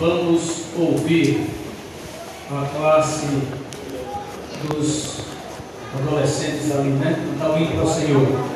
vamos ouvir a classe dos adolescentes ali, né? Cantar para o Senhor.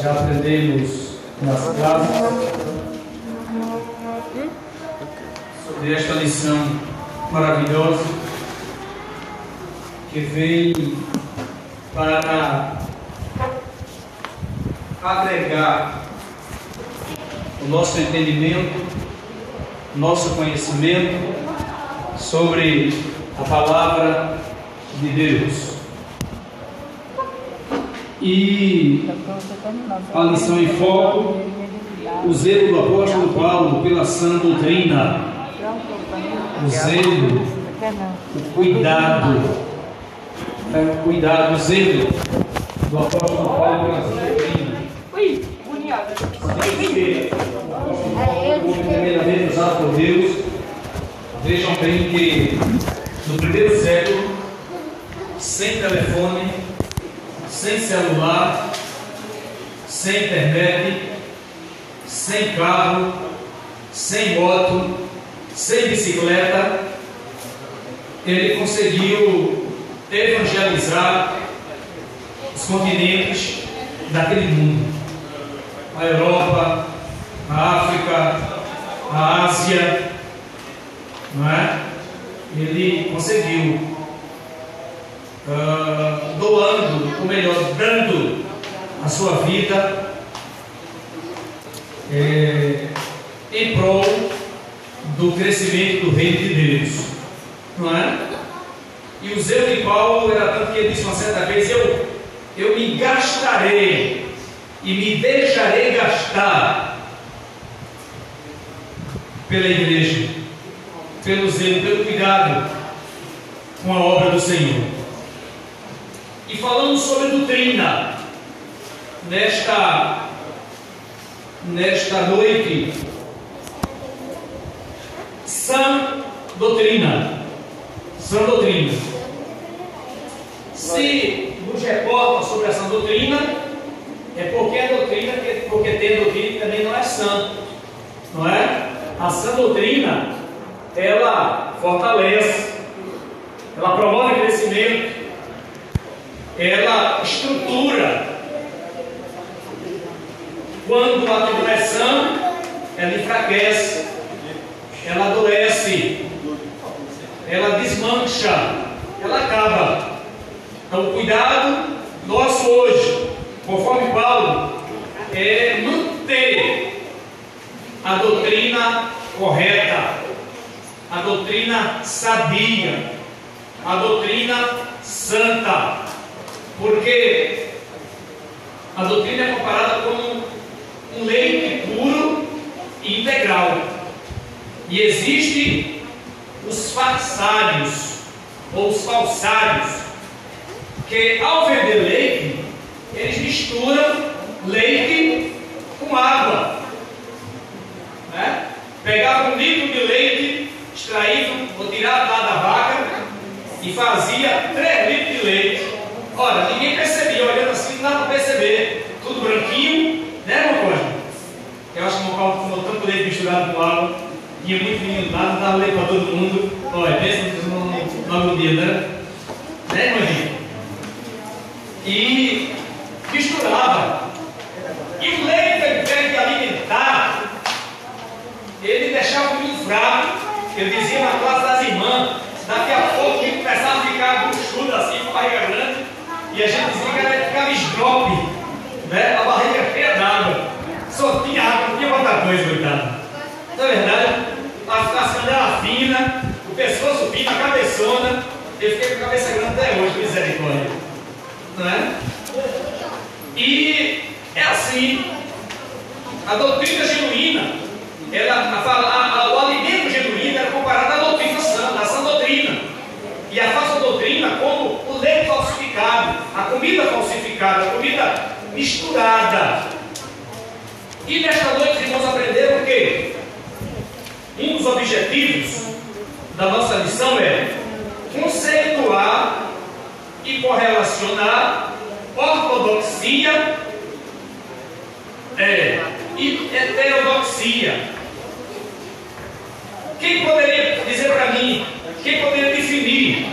já aprendemos nas classes hum? sobre esta lição maravilhosa que vem para agregar o nosso entendimento, nosso conhecimento sobre a palavra de Deus. E a lição em foco, o zelo do apóstolo Paulo pela sã doutrina, o zelo, o cuidado, o cuidado, o zelo do apóstolo Paulo pela sã doutrina. Primeiramente usado por Deus, vejam bem que no primeiro século, sem telefone, sem celular, sem internet, sem carro, sem moto, sem bicicleta, ele conseguiu evangelizar os continentes daquele mundo. A Europa, a África, a Ásia, não é? Ele conseguiu uh, doando, ou melhor, dando a sua vida é, em prol do crescimento do reino de Deus, não é? E o zelo de Paulo era tanto que ele disse uma certa vez: Eu, eu me gastarei e me deixarei gastar pela igreja, pelo zelo, pelo cuidado com a obra do Senhor. E falamos sobre doutrina nesta nesta noite sã doutrina. Sã doutrina. Se nos reporta sobre essa doutrina, é porque a doutrina, porque tem doutrina também não é sã. Não é? A sã doutrina, ela fortalece, ela promove crescimento, ela estrutura quando a tribulação ela enfraquece, ela adoece, ela desmancha, ela acaba. Então, cuidado nosso hoje, conforme Paulo, é manter a doutrina correta, a doutrina sabia, a doutrina santa, porque a doutrina é comparada como um leite puro e integral. E existe os farsários ou os falsários que ao vender leite, eles misturam leite com água. Né? Pegava um litro de leite extraído ou tirado lá da vaca e fazia 3 litros de leite. Ora, ninguém percebia, olhando assim, não dá para perceber. Tudo branquinho, né, meu pai? Eu acho que o Paulo tomou tanto leite misturado com água, tinha muito lá, não dava leite para todo mundo. Olha, pensa no novo dia, né? Né, irmãzinha? E misturava. E o leite, de alimentar, ele deixava o menino fraco. Eu dizia na classe das irmãs, daqui a pouco ele começava a ficar buchudo assim, com a barriga grande, e a gente dizia que ele ficava esdrope né? a barriga cheia d'água. Só tinha água, não tinha outra coisa, coitado. Na verdade, a, a canela fina, o pescoço fino, a cabeçona. Eu fiquei com a cabeça grande até hoje, misericórdia. Não é? E é assim, a doutrina genuína, ela fala, a, a, o alimento genuíno era comparado à doutrina santa, à sã doutrina. E a falsa doutrina como o leite falsificado, a comida falsificada, a comida misturada. E nesta noite, irmãos, aprenderam que um dos objetivos da nossa lição é conceituar e correlacionar ortodoxia é, e heterodoxia. Quem poderia dizer para mim, quem poderia definir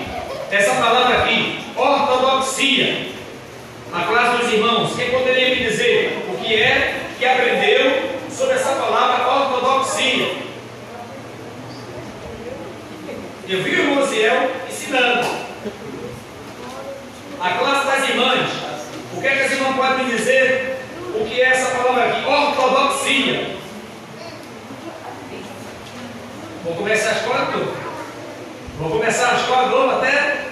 essa palavra aqui, ortodoxia? A classe dos irmãos, quem poderia me dizer? O que é que aprendeu sobre essa palavra ortodoxia? Eu vi o irmão Ziel ensinando. A classe das irmãs, o que, é que as irmãs podem me dizer o que é é essa palavra aqui, ortodoxia. Vou começar a escola toda. Vou começar a escola novo até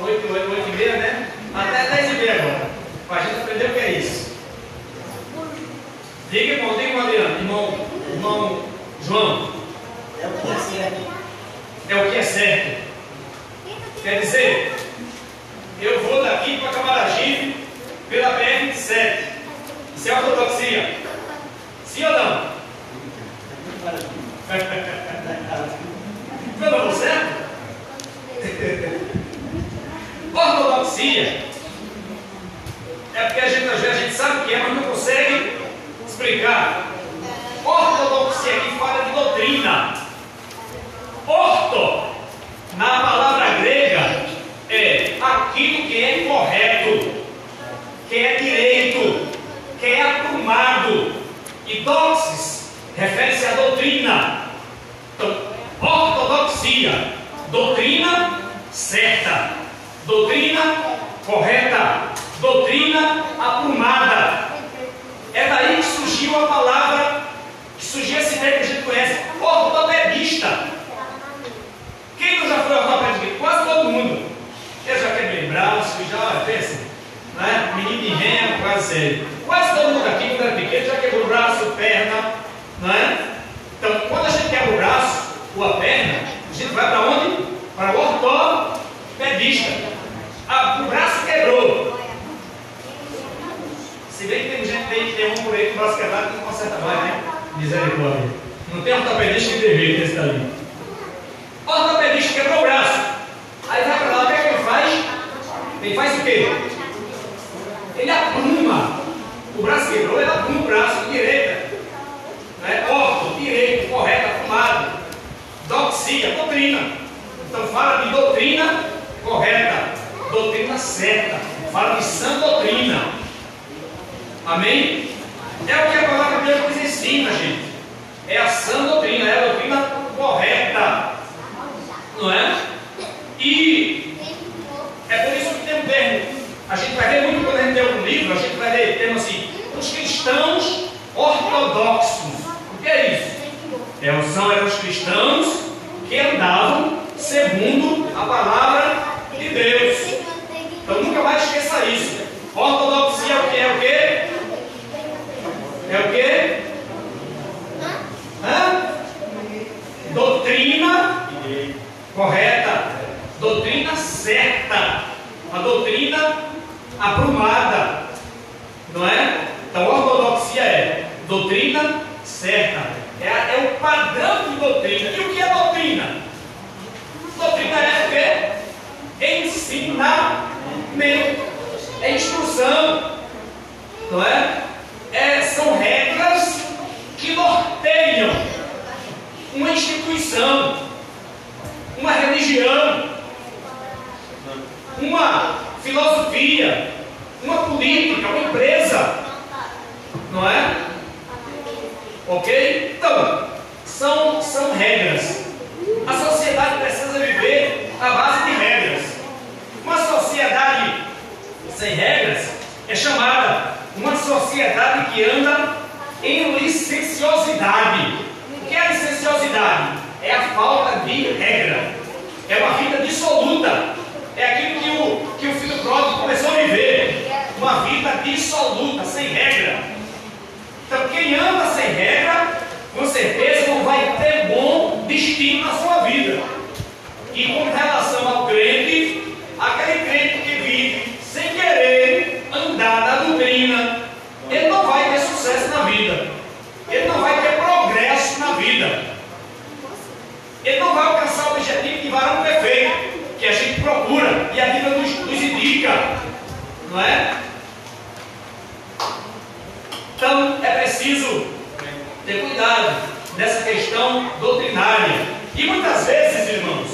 8, 8, 8 e meia, né? Até 10 e meia agora. Para a gente aprender o que é isso. Diga, irmão, diga, irmão Adriano, irmão, irmão João. É o que é certo. É o que é certo. Quer dizer, eu vou daqui para Camaragibe pela BR-27. Isso é ortodoxia. Sim ou não? Foi não certo? Ortodoxia é porque a gente às vezes a gente sabe o que é, mas não consegue explicar. Ortodoxia aqui fala de doutrina. Orto, na palavra grega, é aquilo que é correto, que é direito, que é aprumado. E doxis refere-se à doutrina. Então, ortodoxia, doutrina certa, doutrina correta, doutrina aprumada. É daí que surgiu a palavra, que surgiu esse termo que a gente conhece, ortopedista. Quem não já foi ortopedista? Quase todo mundo. Eu já quebrei braço, já pensa, né? Menino de remo, quase sério. Quase todo mundo aqui, quando era pequeno, já quebrou braço, perna, não é? Então, quando a gente quebra o braço ou a perna, a gente vai para onde? Para o ortopedista. Ah, o braço quebrou. Se bem que tem gente tem, tem um por aí com o braço quebrado que não conserta mais, né? Misericórdia. Não tem ortopedista que tem jeito desse daí. Ortopedista quebrou o braço. Aí vai para lá, o que é que ele faz? Ele faz o quê? Ele apruma. O braço quebrou, ele apruma o braço direita. Né? Orto, direito, correto, aprumado. Doxia, doutrina. Então fala de doutrina correta, doutrina certa. Fala de sã doutrina. Amém? É o que a palavra de Deus nos ensina, gente. É a sã doutrina, é a doutrina correta. Não é? E é por isso que tem um termo. A gente vai ver muito quando a gente tem um livro, a gente vai ver termo assim, os cristãos ortodoxos. O que é isso? É, são eram os cristãos que andavam segundo a palavra de Deus. Então nunca mais esqueça isso. Ortodoxia é o que? É o que? É o que? Hã? Doutrina correta, doutrina certa, a doutrina aprumada, não é? Então, ortodoxia é doutrina certa, é, a- é o padrão de doutrina. E o que é doutrina? Doutrina é o quê? Ensinamento, é instrução, não é? É, são regras que norteiam uma instituição, uma religião, uma filosofia, uma política, uma empresa, não é? Ok? Então, são, são regras. A sociedade precisa viver à base de regras. Uma sociedade sem regras é chamada uma sociedade que anda em licenciosidade. O que é licenciosidade? É a falta de regra. É uma vida dissoluta. É aquilo que o, que o filho pródigo começou a viver. Uma vida dissoluta, sem regra. Então, quem anda sem regra, com certeza não vai ter bom destino na sua vida. E com relação ao crente, aquele crente que vive sem querer andar na doutrina, ele não vai ter sucesso na vida. Ele não vai ter progresso na vida. Ele não vai alcançar o objetivo de varão perfeito que a gente procura e a Bíblia nos, nos indica. Não é? Então é preciso ter cuidado nessa questão doutrinária. E muitas vezes, irmãos,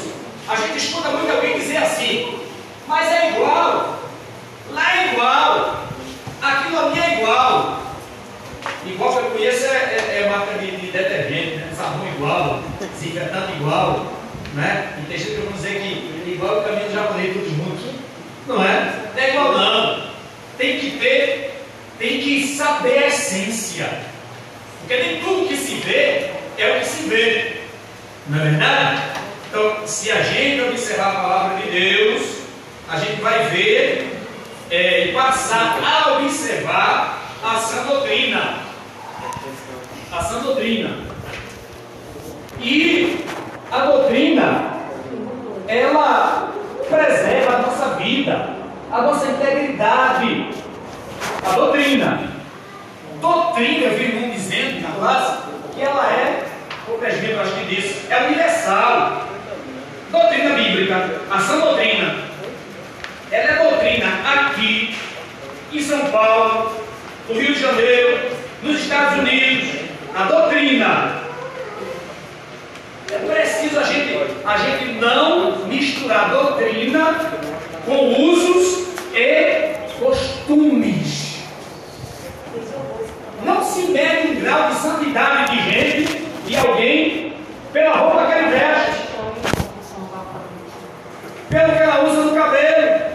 a gente escuta muito alguém dizer assim, mas é igual, lá é igual, aquilo ali é igual. Igual que eu conheço é, é, é marca de, de detergente, né? sabão igual, desinfetante igual, né? E tem gente que dizer que igual o caminho japonês todos juntos. Não é? Não é igual não. Tem que ter, tem que saber saber a essência. Porque nem tudo que se vê é o que se vê. Não é verdade? Então, se a gente observar a palavra de Deus, a gente vai ver é, e passar a observar a sã doutrina. A sã doutrina. E a doutrina, ela preserva a nossa vida, a nossa integridade. A doutrina. Doutrina, eu vi um dizendo na classe que ela é, o presbítero acho que disse, é universal. Doutrina bíblica, a sã doutrina, ela é doutrina aqui, em São Paulo, no Rio de Janeiro, nos Estados Unidos. A doutrina. É preciso a gente, a gente não misturar doutrina com usos e costumes. Não se mede um grau de santidade de gente, de alguém, pela roupa que ele veste, pelo que ela usa no cabelo.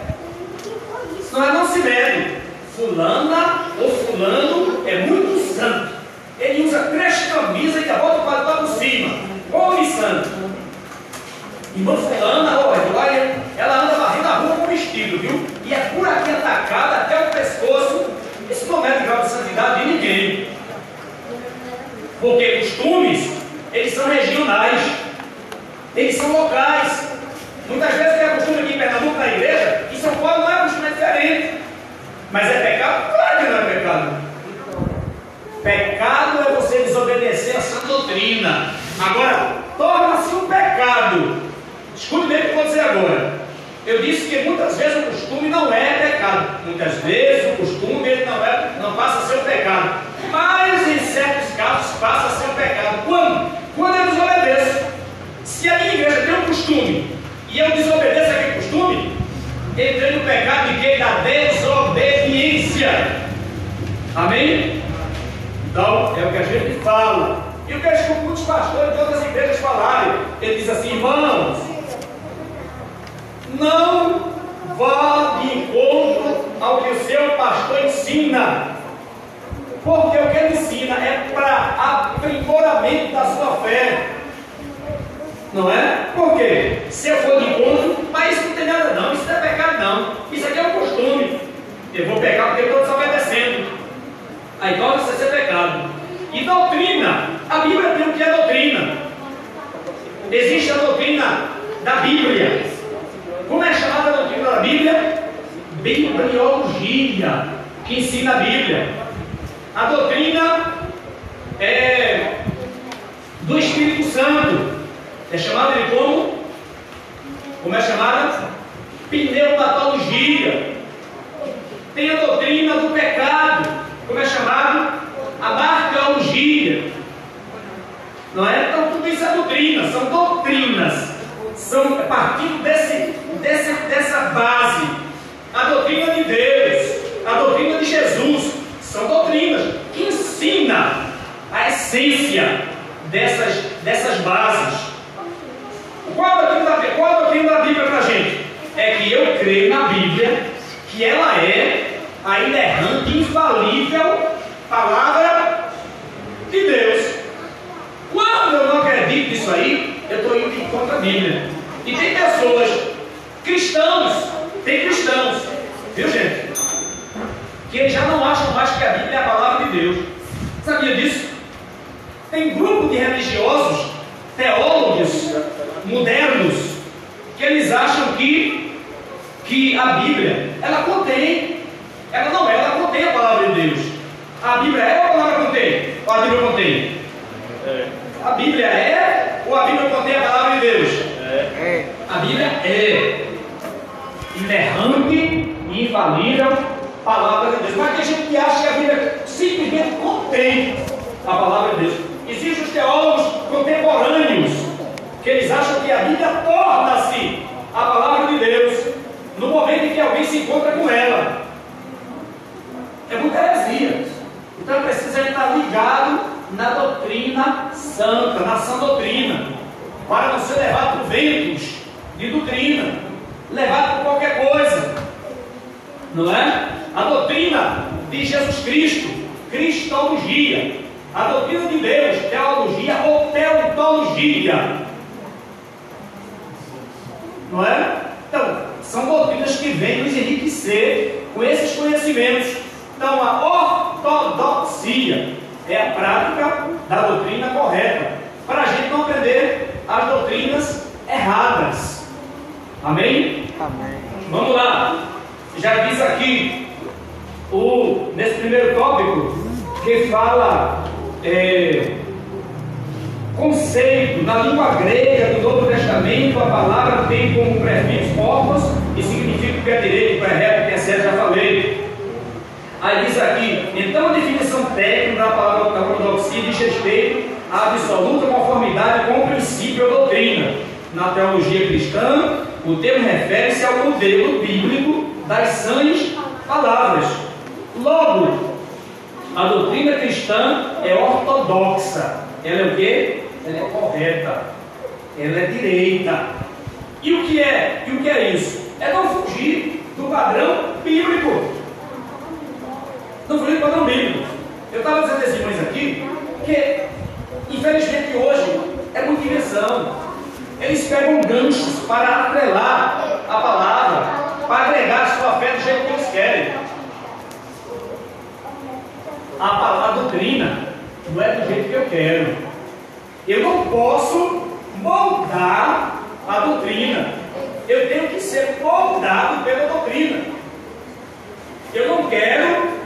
Senão ela não se mede. Fulana ou fulano é muito santo. Ele usa três camisas e a bota paletó por cima. Homem santo. Irmã fulana, ela anda varrendo a rua com vestido, viu? E é por aqui atacada até o pescoço. Isso não é de grau de santidade de ninguém. Porque costumes, eles são regionais. Eles são locais. Muitas vezes tem costume aqui em Pernambuco na igreja, em São Paulo não é costume é diferente. Mas é pecado? Claro que não é pecado. Pecado é você desobedecer a sã doutrina. Agora, torna-se um pecado. Escute bem o que eu vou dizer agora. Eu disse que muitas vezes o costume não é pecado. Muitas vezes o costume ele não, é, não passa a ser um pecado. Mas em certos casos passa a ser um pecado. Quando? Quando eu desobedeço. Se a minha igreja tem um costume e eu desobedeço aquele costume, entrei no pecado de quê? Da desobediência. Amém? Então, é o que a gente fala. E o que eu escuto muitos pastores de outras igrejas falarem. Ele diz assim, irmãos, não vá de encontro ao que o seu pastor ensina. Porque o que ele ensina é para aprimoramento da sua fé. Não é? Por quê? Se eu for de encontro, mas isso não tem nada não, isso não é pecado não. Isso aqui é um costume. Eu vou pecar porque eu estou desobedecendo. Aí torna-se a ser pecado. E doutrina. A Bíblia tem o que é doutrina. Existe a doutrina da Bíblia. Como é chamada a doutrina da Bíblia? Bibliologia, que ensina a Bíblia. A doutrina é do Espírito Santo. É chamada de como? Como é chamada? Pneumatologia. Tem a doutrina do pecado. Como é chamado? A marteologia. Não é? Então tudo isso é doutrina, são doutrinas. São partindo desse, desse, dessa base. A doutrina de Deus, a doutrina de Jesus, são doutrinas que ensinam a essência dessas, dessas bases. Qual a doutrina da, qual a doutrina da Bíblia para a gente? É que eu creio na Bíblia que ela é a inerrante, infalível palavra de Deus. Quando eu não acredito nisso aí, eu estou indo contra a Bíblia. E tem pessoas, cristãos, tem cristãos, viu gente? Que eles já não acham mais que a Bíblia é a palavra de Deus. Sabia disso? Tem grupo de religiosos, teólogos modernos, que eles acham que, que a Bíblia, ela contém, ela não é, ela contém a palavra de Deus. A Bíblia é ou a palavra contém? Ou a Bíblia contém? É. A Bíblia é ou a Bíblia contém a palavra de Deus? É. A Bíblia é inerrante e infalível palavra de Deus. Mas tem gente que acha que a Bíblia simplesmente contém a palavra de Deus. Existem os teólogos contemporâneos que eles acham que a Bíblia torna-se a palavra de Deus no momento em que alguém se encontra com ela. É muita heresia. Então precisa estar ligado na doutrina santa, na sã doutrina, para não ser levado por ventos de doutrina, levado por qualquer coisa. Não é? A doutrina de Jesus Cristo, cristologia. A doutrina de Deus, teologia ou teotologia. Não é? Então, são doutrinas que vêm nos enriquecer com esses conhecimentos. Então, a ortodoxia é a prática da doutrina correta, para a gente não aprender as doutrinas erradas. Amém? Amém. Vamos lá. Já diz aqui, o, nesse primeiro tópico, que fala é, conceito na língua grega do Novo Testamento, a palavra tem como prefixo corpus e significa o que é direito, o que é reto, o que é certo, já falei. Aí diz aqui, então a definição técnica da palavra ortodoxia diz respeito à absoluta conformidade com o princípio ou doutrina. Na teologia cristã, o termo refere-se ao modelo bíblico das sãs palavras. Logo, a doutrina cristã é ortodoxa. Ela é o quê? Ela é correta. Ela é direita. E o que é? E o que é isso? É não fugir do padrão bíblico. Não fugir do padrão bíblico. Eu estava dizendo esses irmãos aqui que, infelizmente, hoje é muita invenção. Eles pegam ganchos para atrelar a palavra, para agregar a sua fé do jeito que eles querem. A, a doutrina não é do jeito que eu quero. Eu não posso moldar a doutrina. Eu tenho que ser moldado pela doutrina. Eu não quero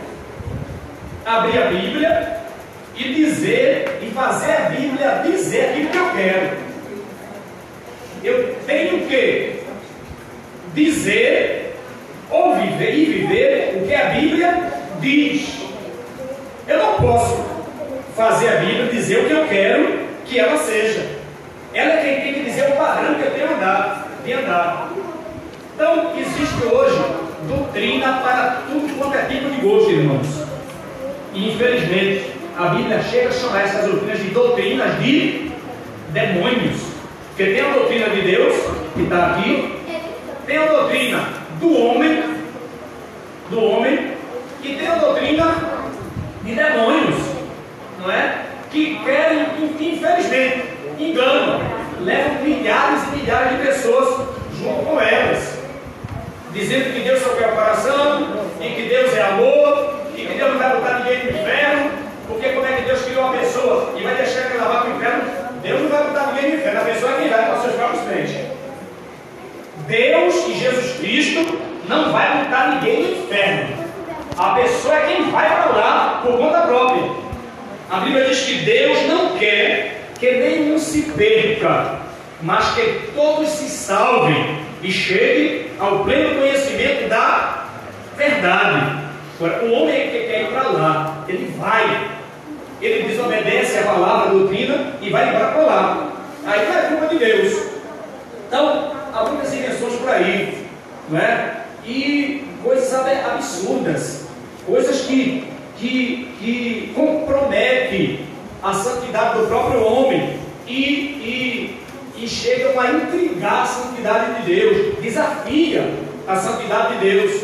abrir a Bíblia e dizer e fazer a Bíblia dizer aquilo que eu quero. Eu tenho que dizer ou viver e viver o que a Bíblia diz. Eu não posso fazer a Bíblia dizer o que eu quero que ela seja. Ela é quem tem que dizer o padrão que eu tenho andar, de andar. Então, existe hoje doutrina para tudo quanto é tipo de gosto, irmãos. E infelizmente, a Bíblia chega a chamar essas doutrinas de doutrinas de demônios. Porque tem a doutrina de Deus, que está aqui, tem a doutrina do homem, do homem, e tem a doutrina de demônios, não é? Que querem, infelizmente, enganam, levam milhares e milhares de pessoas junto com elas, dizendo que Deus só quer o coração, e que Deus é amor, e Deus não vai botar ninguém no inferno, porque como é que Deus criou uma pessoa e vai deixar ela vá para o inferno? Deus não vai botar ninguém no inferno, a pessoa é quem vai para os seus próprios pés. Deus e Jesus Cristo não vai botar ninguém no inferno. A pessoa é quem vai para lá por conta própria. A Bíblia diz que Deus não quer que nenhum se perca, mas que todos se salvem e cheguem ao pleno conhecimento da verdade. Agora, o homem que quer ir para lá, ele vai, ele desobedece a palavra, a doutrina e vai embora para lá. Aí não é culpa de Deus. Então, há muitas invenções por aí, não é? E coisas absurdas, coisas que, que, que comprometem a santidade do próprio homem e, e, e chegam a intrigar a santidade de Deus, desafia a santidade de Deus.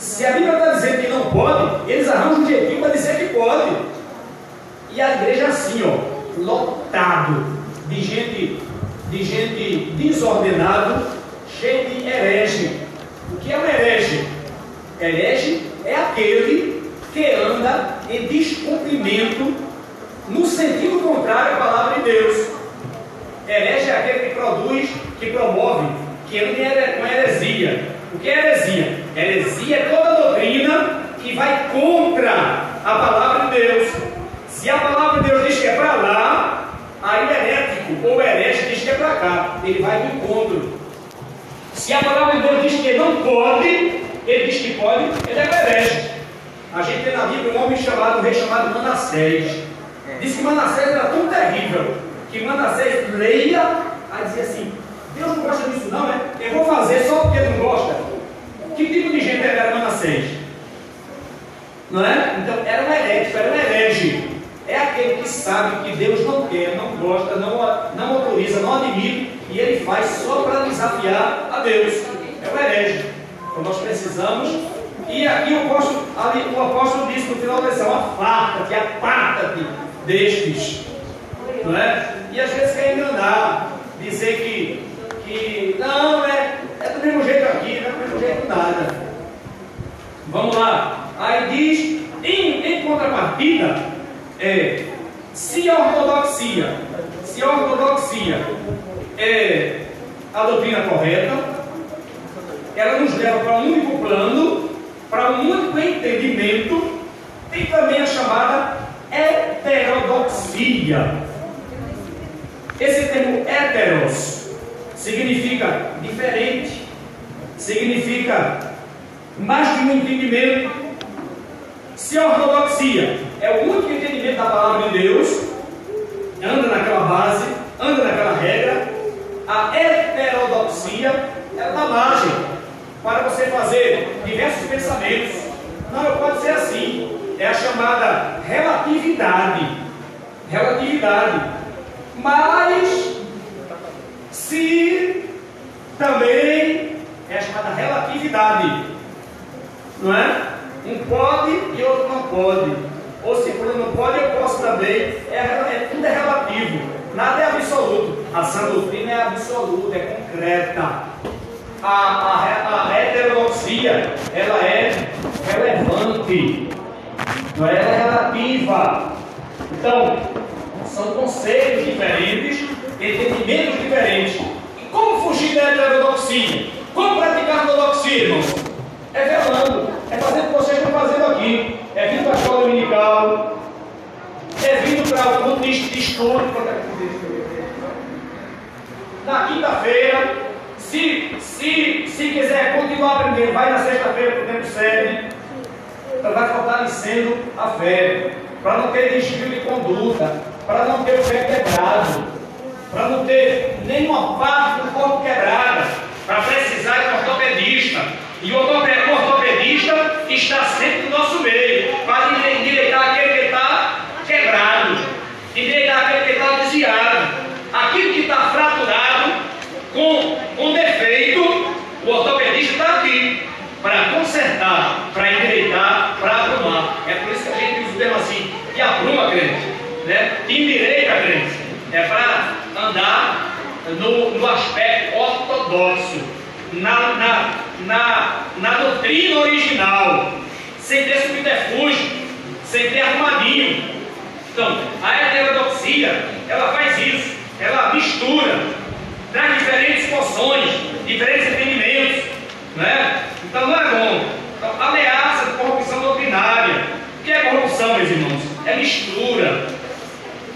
Se a Bíblia está dizendo que não pode, eles arranjam um jeitinho para dizer que pode. E a igreja é assim, ó, lotado de gente, de gente desordenado, cheio de herege. O que é um herege? Herege é aquele que anda em descumprimento no sentido contrário à palavra de Deus. Herege é aquele que produz, que promove, que anda com heresia. O que é heresia? Heresia é toda doutrina que vai contra a palavra de Deus. Se a palavra de Deus diz que é para lá, aí o herético ou herege diz que é para cá. Ele vai no encontro. Se a palavra de Deus diz que não pode, ele diz que pode, ele é herege. A gente tem na Bíblia um homem chamado, um rei chamado Manassés. Diz que Manassés era tão terrível que Manassés leia, aí dizia assim: Deus não gosta disso, não, é? Eu vou fazer só porque não gosta. Que tipo de gente era Manassés? Não é? Então era um herético, era um herege. É aquele que sabe que Deus não quer, não gosta, não, não autoriza, não admite, e ele faz só para desafiar a Deus. É o herege. Então nós precisamos E aqui o apóstolo, ali, o apóstolo disse no final da lição, aparta-te, aparta-te destes. Não é? E às vezes quer enganar, dizer que, que não, é, é do mesmo jeito nada. Vamos lá. Aí diz, em, em contrapartida, é, se a ortodoxia, se a ortodoxia é a doutrina correta, ela nos leva para um único plano, para um único entendimento, tem também a chamada heterodoxia. Esse termo heteros significa diferente, significa mais que um entendimento. Se a ortodoxia é o único entendimento da palavra de Deus, anda naquela base, anda naquela regra, a heterodoxia ela dá margem para você fazer diversos pensamentos. Não, pode ser assim. É a chamada relatividade. Relatividade. Mas, se também é a chamada relatividade. Não é? Um pode e outro não pode. Ou se por não pode, eu posso também. É, é, tudo é relativo. Nada é absoluto. A sã doutrina é absoluta, é concreta. A, a, a heterodoxia, ela é relevante. Ela é relativa. Então, são conceitos diferentes, entendimentos diferentes. E como fugir da heterodoxia? Como praticar ortodoxia, irmãos? É velando, é fazendo o que vocês estão fazendo aqui. É vindo para a escola dominical, é vindo para o culto de estudo. Na quinta-feira, se, se, se quiser continuar aprendendo, vai na sexta-feira para o tempo sede. Então vai fortalecendo a fé, para não ter desvio de conduta, para não ter o pé quebrado, para não ter nenhuma parte do corpo quebrada, para precisar de um ortopedista. E o ortopedista está sempre no nosso meio, para endireitar aquele que está quebrado, endireitar aquele que está desviado. Aquilo que está fraturado, com, com defeito, o ortopedista está aqui para consertar, para endireitar, para aprumar. É por isso que a gente usa o termo assim, e apruma, crente, né? endireita, crente. É para andar no, no aspecto ortodoxo, na, na, na, na doutrina original, sem ter subterfúgio, sem ter arrumadinho. Então, a heterodoxia, ela faz isso, ela mistura, traz diferentes poções, diferentes entendimentos, né? Então não é bom. Então, ameaça de corrupção doutrinária. O que é corrupção, meus irmãos? É mistura.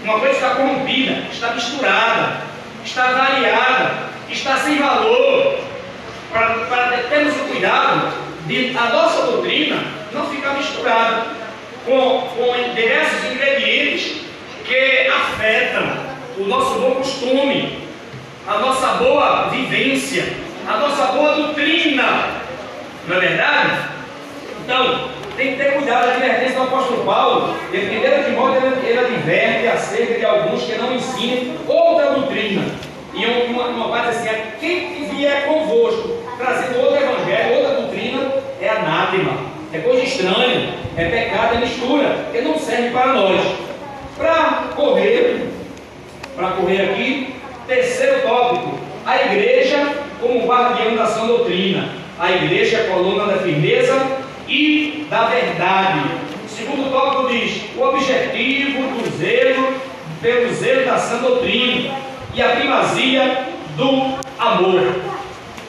Uma coisa está corrompida, está misturada, está variada, está sem valor. Para, para termos o cuidado de a nossa doutrina não ficar misturada com, com diversos ingredientes que afetam o nosso bom costume, a nossa boa vivência, a nossa boa doutrina. Não é verdade? Então, tem que ter cuidado. A advertência do apóstolo Paulo, em 1 Timóteo, ele, adverte acerca de alguns que não ensinem outra doutrina. E uma, uma parte assim, é quem vier convosco trazendo outro evangelho, outra doutrina, é anátema, é coisa estranha, é pecado, é mistura, que não serve para nós. Para correr, para correr aqui, terceiro tópico, a igreja como guardião da sã doutrina. A igreja é coluna da firmeza e da verdade. Segundo tópico diz o objetivo do zelo, pelo zelo da sã doutrina e a primazia do amor.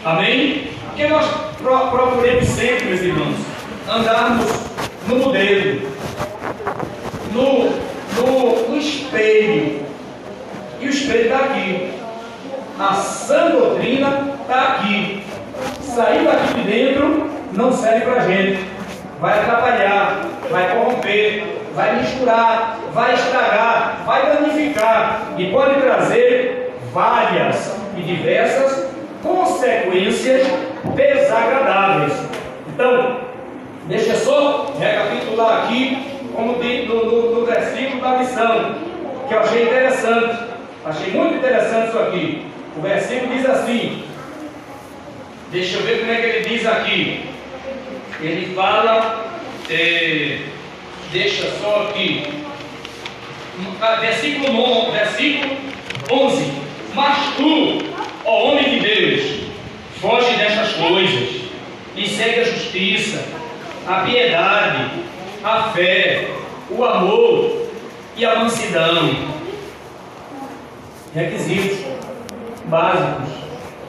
Amém? Porque nós procuremos sempre, meus irmãos, andarmos no modelo, no, no, no espelho. E o espelho está aqui. A sã doutrina está aqui. Sair daqui de dentro não serve para a gente. Vai atrapalhar, vai corromper, vai misturar, vai estragar, vai danificar e pode trazer várias e diversas consequências desagradáveis. Então, deixa só recapitular aqui, como no, no, versículo da missão, que eu achei interessante. Achei muito interessante isso aqui. O versículo diz assim: Deixa eu ver como é que ele diz aqui. ele fala, é, deixa só aqui, ah, versículo, 9, versículo 11: Mas tu, ó homem de Deus, foge destas coisas e segue a justiça, a piedade, a fé, o amor e a mansidão. Requisitos básicos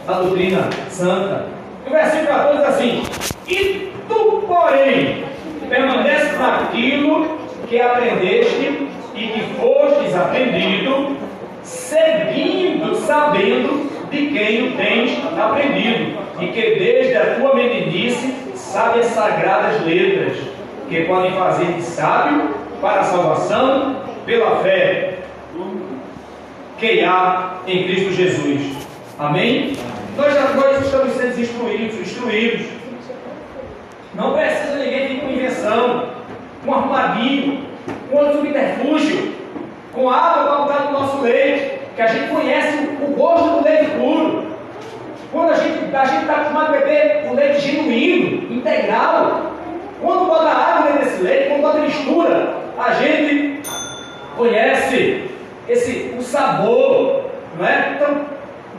da doutrina santa. O versículo 14 diz assim: E tu, porém, permaneces naquilo que aprendeste e que fostes aprendido, seguindo, sabendo de quem o tens aprendido, e que desde a tua meninice sabe as sagradas letras, que podem fazer de sábio para a salvação pela fé que há em Cristo Jesus. Amém? Nós já nós estamos sendo instruídos, instruídos. Não precisa ninguém vir com invenção, com arrumadinho, com outro subterfúgio, com água para botar no nosso leite, que a gente conhece o gosto do leite puro. Quando a gente a está acostumado a beber o leite genuíno, integral, quando bota água dentro desse leite, quando bota mistura, a gente conhece esse, o sabor, não é? Então,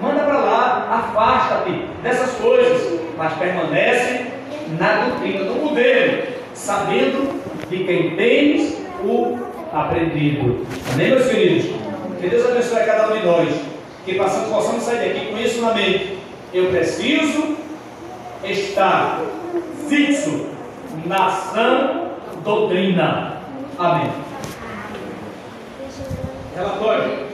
manda para lá, afasta-te dessas coisas, mas permanece na doutrina do governo, sabendo de quem temos o aprendido. Amém, meus queridos? Que Deus abençoe a cada um de nós. Que passamos, possamos sair daqui com isso na mente. Eu preciso estar fixo na sã doutrina. Amém. Relatório.